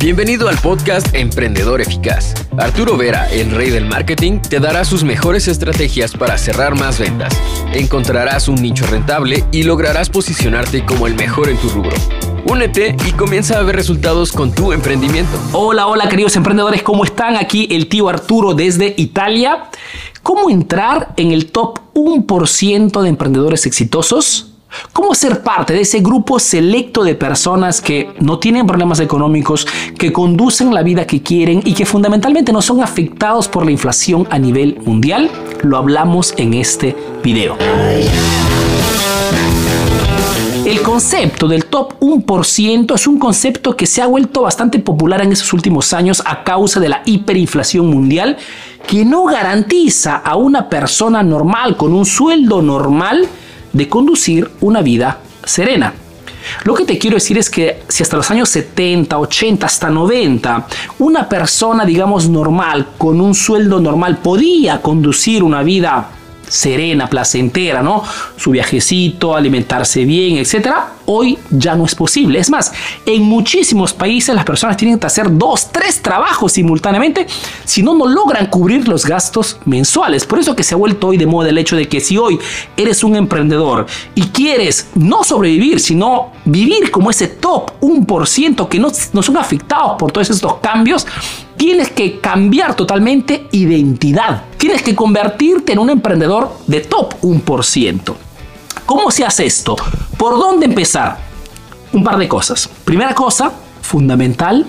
Bienvenido al podcast Emprendedor Eficaz. Arturo Vera, el rey del marketing, te dará sus mejores estrategias para cerrar más ventas. Encontrarás un nicho rentable y lograrás posicionarte como el mejor en tu rubro. Únete y comienza a ver resultados con tu emprendimiento. Hola, hola queridos emprendedores, ¿cómo están? Aquí el tío Arturo desde Italia. ¿Cómo entrar en el top 1% de emprendedores exitosos? ¿Cómo ser parte de ese grupo selecto de personas que no tienen problemas económicos, que conducen la vida que quieren y que fundamentalmente no son afectados por la inflación a nivel mundial? Lo hablamos en este video. El concepto del top 1% es un concepto que se ha vuelto bastante popular en esos últimos años a causa de la hiperinflación mundial que no garantiza a una persona normal con un sueldo normal de conducir una vida serena. Lo que te quiero decir es que si hasta los años 70, 80, hasta 90, una persona, digamos, normal, con un sueldo normal, podía conducir una vida serena, placentera, ¿no? Su viajecito, alimentarse bien, etcétera, hoy ya no es posible. Es más, en muchísimos países las personas tienen que hacer dos, tres trabajos simultáneamente, si no, no logran cubrir los gastos mensuales. Por eso que se ha vuelto hoy de moda el hecho de que si hoy eres un emprendedor y quieres no sobrevivir, sino vivir como ese top 1% que no, no son afectados por todos estos cambios, tienes que cambiar totalmente identidad. Tienes que convertirte en un emprendedor de top 1%. ¿Cómo se hace esto? ¿Por dónde empezar? Un par de cosas. Primera cosa, fundamental,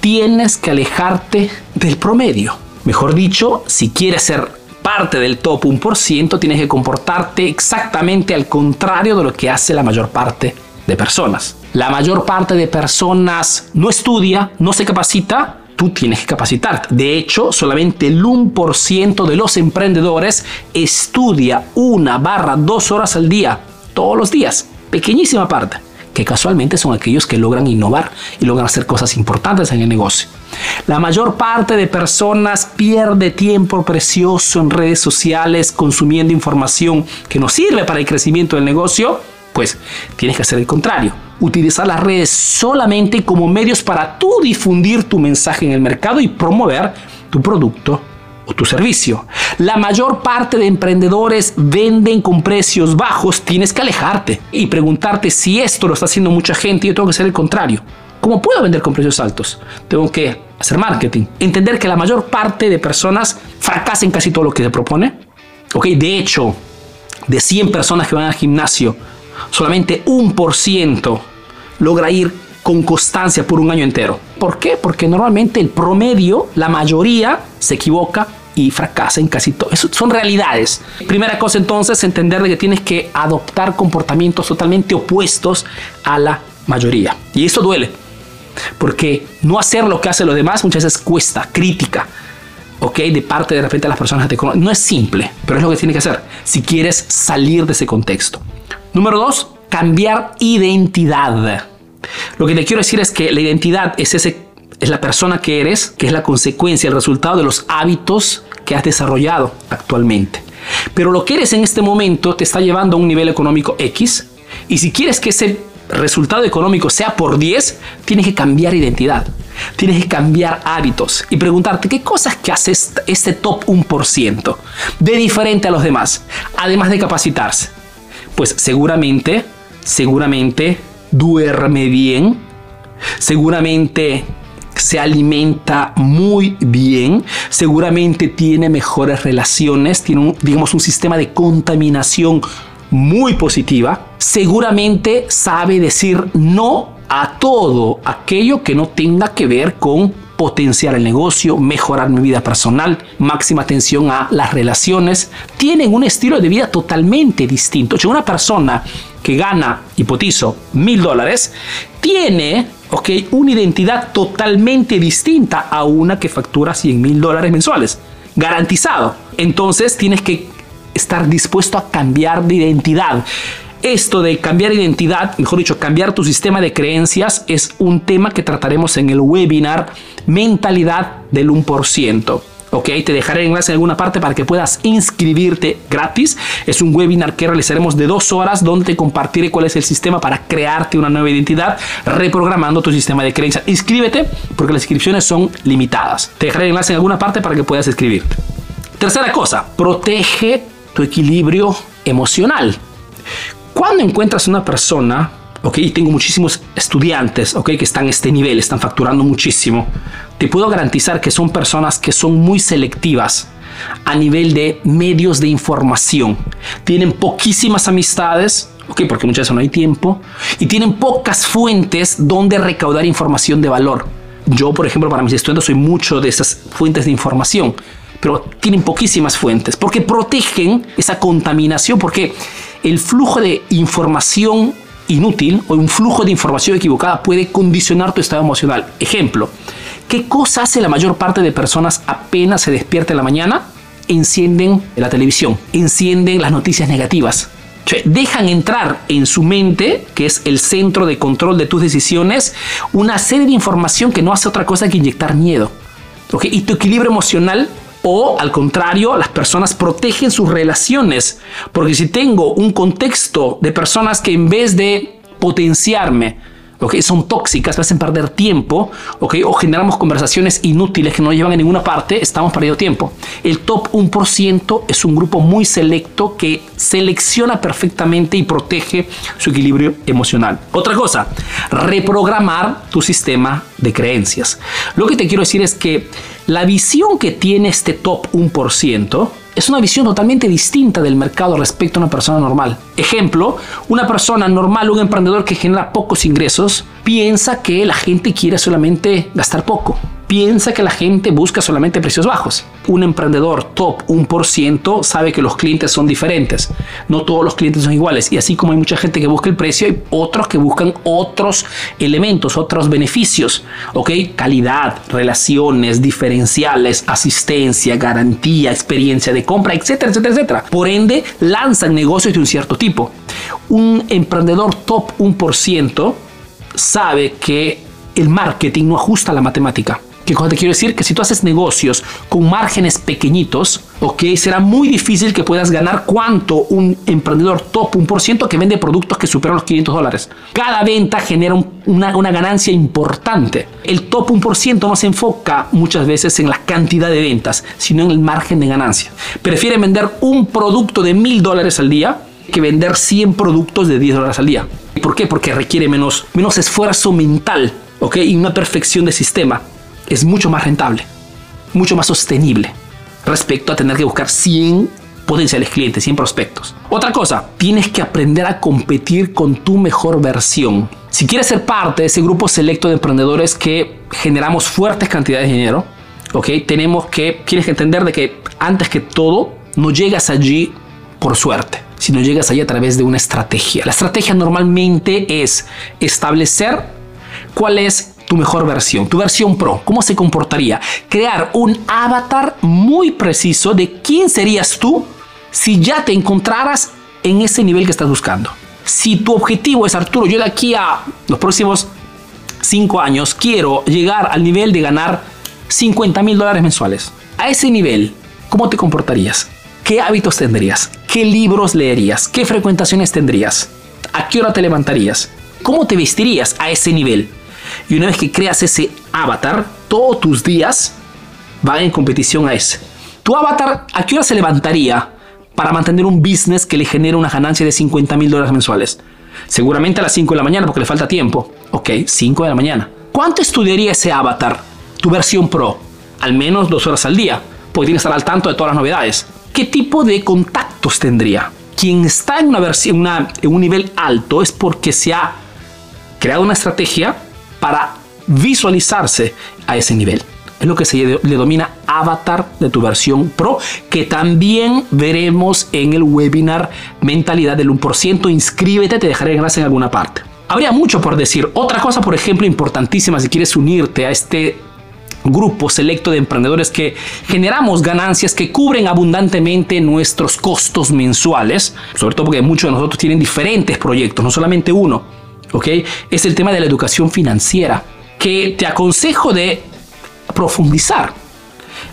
tienes que alejarte del promedio. Mejor dicho, si quieres ser parte del top 1%, tienes que comportarte exactamente al contrario de lo que hace la mayor parte de personas. La mayor parte de personas no estudia, no se capacita tú tienes que capacitarte. De hecho, solamente el 1% de los emprendedores estudia una barra dos horas al día, todos los días. Pequeñísima parte que casualmente son aquellos que logran innovar y logran hacer cosas importantes en el negocio. La mayor parte de personas pierde tiempo precioso en redes sociales consumiendo información que no sirve para el crecimiento del negocio, pues tienes que hacer el contrario utilizar las redes solamente como medios para tú difundir tu mensaje en el mercado y promover tu producto o tu servicio. La mayor parte de emprendedores venden con precios bajos, tienes que alejarte y preguntarte si esto lo está haciendo mucha gente y yo tengo que hacer el contrario. ¿Cómo puedo vender con precios altos? Tengo que hacer marketing. Entender que la mayor parte de personas fracasan en casi todo lo que se propone. Ok, de hecho, de 100 personas que van al gimnasio, solamente un por ciento logra ir con constancia por un año entero. ¿Por qué? Porque normalmente el promedio, la mayoría, se equivoca y fracasa en casi todo. Son realidades. Primera cosa entonces, entender de que tienes que adoptar comportamientos totalmente opuestos a la mayoría. Y eso duele. Porque no hacer lo que hacen los demás muchas veces cuesta, crítica. ¿ok? De parte de repente de las personas que te conocen. No es simple, pero es lo que tienes que hacer si quieres salir de ese contexto. Número dos, cambiar identidad. Lo que te quiero decir es que la identidad es, ese, es la persona que eres, que es la consecuencia, el resultado de los hábitos que has desarrollado actualmente. Pero lo que eres en este momento te está llevando a un nivel económico X y si quieres que ese resultado económico sea por 10, tienes que cambiar identidad. Tienes que cambiar hábitos y preguntarte qué cosas que hace este top 1% de diferente a los demás, además de capacitarse. Pues seguramente, seguramente duerme bien, seguramente se alimenta muy bien, seguramente tiene mejores relaciones, tiene un, digamos un sistema de contaminación muy positiva, seguramente sabe decir no a todo aquello que no tenga que ver con potenciar el negocio, mejorar mi vida personal, máxima atención a las relaciones, tienen un estilo de vida totalmente distinto. O una persona que gana, hipotizo, mil dólares, tiene ok, una identidad totalmente distinta a una que factura 100 mil dólares mensuales. Garantizado. Entonces tienes que estar dispuesto a cambiar de identidad. Esto de cambiar identidad, mejor dicho, cambiar tu sistema de creencias es un tema que trataremos en el webinar Mentalidad del 1%. Ok, te dejaré el enlace en alguna parte para que puedas inscribirte gratis. Es un webinar que realizaremos de dos horas donde te compartiré cuál es el sistema para crearte una nueva identidad, reprogramando tu sistema de creencias. Inscríbete porque las inscripciones son limitadas. Te dejaré el enlace en alguna parte para que puedas inscribirte. Tercera cosa, protege tu equilibrio emocional. Cuando encuentras una persona ok, tengo muchísimos estudiantes, ok, que están a este nivel, están facturando muchísimo, te puedo garantizar que son personas que son muy selectivas a nivel de medios de información. Tienen poquísimas amistades, ok, porque muchas veces no hay tiempo, y tienen pocas fuentes donde recaudar información de valor. Yo, por ejemplo, para mis estudiantes soy mucho de esas fuentes de información, pero tienen poquísimas fuentes, porque protegen esa contaminación, porque el flujo de información inútil o un flujo de información equivocada puede condicionar tu estado emocional. Ejemplo, ¿qué cosa hace la mayor parte de personas apenas se despierta en la mañana? Encienden la televisión, encienden las noticias negativas. dejan entrar en su mente, que es el centro de control de tus decisiones, una serie de información que no hace otra cosa que inyectar miedo. Y tu equilibrio emocional o al contrario, las personas protegen sus relaciones. Porque si tengo un contexto de personas que en vez de potenciarme, ¿okay? son tóxicas, me hacen perder tiempo, ¿okay? o generamos conversaciones inútiles que no llevan a ninguna parte, estamos perdiendo tiempo. El top 1% es un grupo muy selecto que selecciona perfectamente y protege su equilibrio emocional. Otra cosa, reprogramar tu sistema de creencias. Lo que te quiero decir es que la visión que tiene este top 1% es una visión totalmente distinta del mercado respecto a una persona normal. Ejemplo, una persona normal, un emprendedor que genera pocos ingresos, piensa que la gente quiere solamente gastar poco piensa que la gente busca solamente precios bajos. Un emprendedor top 1% sabe que los clientes son diferentes. No todos los clientes son iguales. Y así como hay mucha gente que busca el precio, hay otros que buscan otros elementos, otros beneficios. ¿Ok? Calidad, relaciones, diferenciales, asistencia, garantía, experiencia de compra, etcétera, etcétera, etcétera. Por ende, lanzan negocios de un cierto tipo. Un emprendedor top 1% sabe que el marketing no ajusta la matemática. ¿Qué cosa te quiero decir? Que si tú haces negocios con márgenes pequeñitos, ok, será muy difícil que puedas ganar cuánto un emprendedor top 1% que vende productos que superan los 500 dólares. Cada venta genera una, una ganancia importante. El top 1% no se enfoca muchas veces en la cantidad de ventas, sino en el margen de ganancia. Prefiere vender un producto de 1000 dólares al día que vender 100 productos de 10 dólares al día. ¿Por qué? Porque requiere menos, menos esfuerzo mental ¿ok? y una perfección de sistema es mucho más rentable, mucho más sostenible respecto a tener que buscar 100 potenciales clientes, 100 prospectos. Otra cosa, tienes que aprender a competir con tu mejor versión. Si quieres ser parte de ese grupo selecto de emprendedores que generamos fuertes cantidades de dinero, ¿ok? Tenemos que, tienes que entender de que antes que todo, no llegas allí por suerte, sino llegas allí a través de una estrategia. La estrategia normalmente es establecer cuál es tu mejor versión, tu versión pro, ¿cómo se comportaría? Crear un avatar muy preciso de quién serías tú si ya te encontraras en ese nivel que estás buscando. Si tu objetivo es, Arturo, yo de aquí a los próximos 5 años quiero llegar al nivel de ganar 50 mil dólares mensuales. A ese nivel, ¿cómo te comportarías? ¿Qué hábitos tendrías? ¿Qué libros leerías? ¿Qué frecuentaciones tendrías? ¿A qué hora te levantarías? ¿Cómo te vestirías a ese nivel? Y una vez que creas ese avatar, todos tus días van en competición a ese. Tu avatar, ¿a qué hora se levantaría para mantener un business que le genere una ganancia de 50 mil dólares mensuales? Seguramente a las 5 de la mañana porque le falta tiempo. Ok, 5 de la mañana. ¿Cuánto estudiaría ese avatar? Tu versión pro. Al menos dos horas al día. Porque tiene que estar al tanto de todas las novedades. ¿Qué tipo de contactos tendría? Quien está en, una versión, en un nivel alto es porque se ha creado una estrategia para visualizarse a ese nivel. Es lo que se le domina avatar de tu versión pro, que también veremos en el webinar Mentalidad del 1%. Inscríbete, te dejaré enlace en alguna parte. Habría mucho por decir. Otra cosa, por ejemplo, importantísima si quieres unirte a este grupo selecto de emprendedores que generamos ganancias que cubren abundantemente nuestros costos mensuales, sobre todo porque muchos de nosotros tienen diferentes proyectos, no solamente uno ¿ok? Es el tema de la educación financiera, que te aconsejo de profundizar.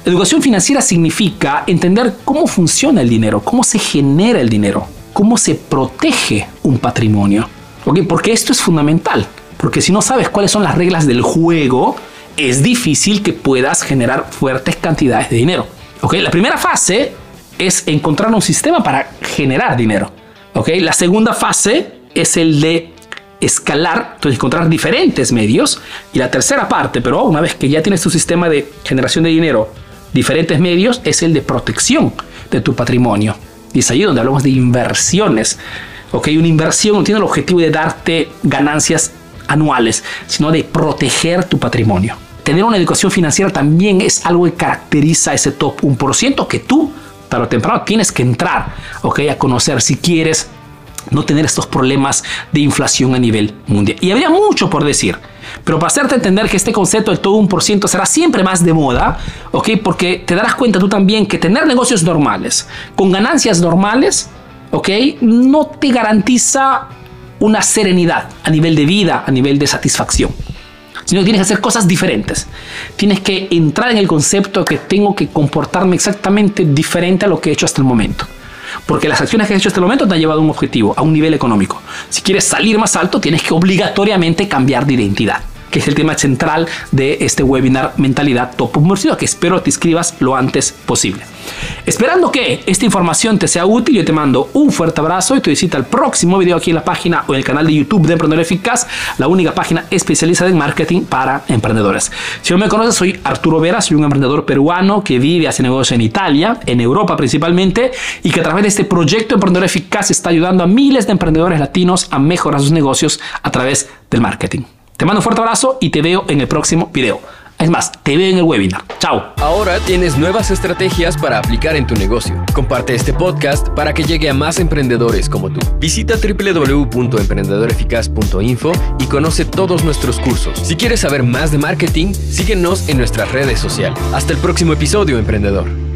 Educación financiera significa entender cómo funciona el dinero, cómo se genera el dinero, cómo se protege un patrimonio. ¿Ok? Porque esto es fundamental. Porque si no sabes cuáles son las reglas del juego, es difícil que puedas generar fuertes cantidades de dinero. ¿Ok? La primera fase es encontrar un sistema para generar dinero. ¿Ok? La segunda fase es el de escalar, entonces encontrar diferentes medios. Y la tercera parte, pero una vez que ya tienes tu sistema de generación de dinero, diferentes medios, es el de protección de tu patrimonio. Y es ahí donde hablamos de inversiones. Ok, una inversión no tiene el objetivo de darte ganancias anuales, sino de proteger tu patrimonio. Tener una educación financiera también es algo que caracteriza ese top 1% que tú, tarde o temprano, tienes que entrar, ok, a conocer si quieres no tener estos problemas de inflación a nivel mundial. Y habría mucho por decir. Pero para hacerte entender que este concepto del todo un por ciento será siempre más de moda, ¿ok? Porque te darás cuenta tú también que tener negocios normales, con ganancias normales, ¿ok? No te garantiza una serenidad a nivel de vida, a nivel de satisfacción. Sino que tienes que hacer cosas diferentes. Tienes que entrar en el concepto que tengo que comportarme exactamente diferente a lo que he hecho hasta el momento. Porque las acciones que has hecho hasta el momento te han llevado a un objetivo, a un nivel económico. Si quieres salir más alto, tienes que obligatoriamente cambiar de identidad que es el tema central de este webinar Mentalidad Top Universidad, que espero te inscribas lo antes posible. Esperando que esta información te sea útil, yo te mando un fuerte abrazo y te visita el próximo video aquí en la página o en el canal de YouTube de Emprendedor Eficaz, la única página especializada en marketing para emprendedores. Si no me conoces, soy Arturo Vera, soy un emprendedor peruano que vive, hace negocio en Italia, en Europa principalmente, y que a través de este proyecto Emprendedor Eficaz está ayudando a miles de emprendedores latinos a mejorar sus negocios a través del marketing. Te mando un fuerte abrazo y te veo en el próximo video. Es más, te veo en el webinar. Chao. Ahora tienes nuevas estrategias para aplicar en tu negocio. Comparte este podcast para que llegue a más emprendedores como tú. Visita www.emprendedoreficaz.info y conoce todos nuestros cursos. Si quieres saber más de marketing, síguenos en nuestras redes sociales. Hasta el próximo episodio, emprendedor.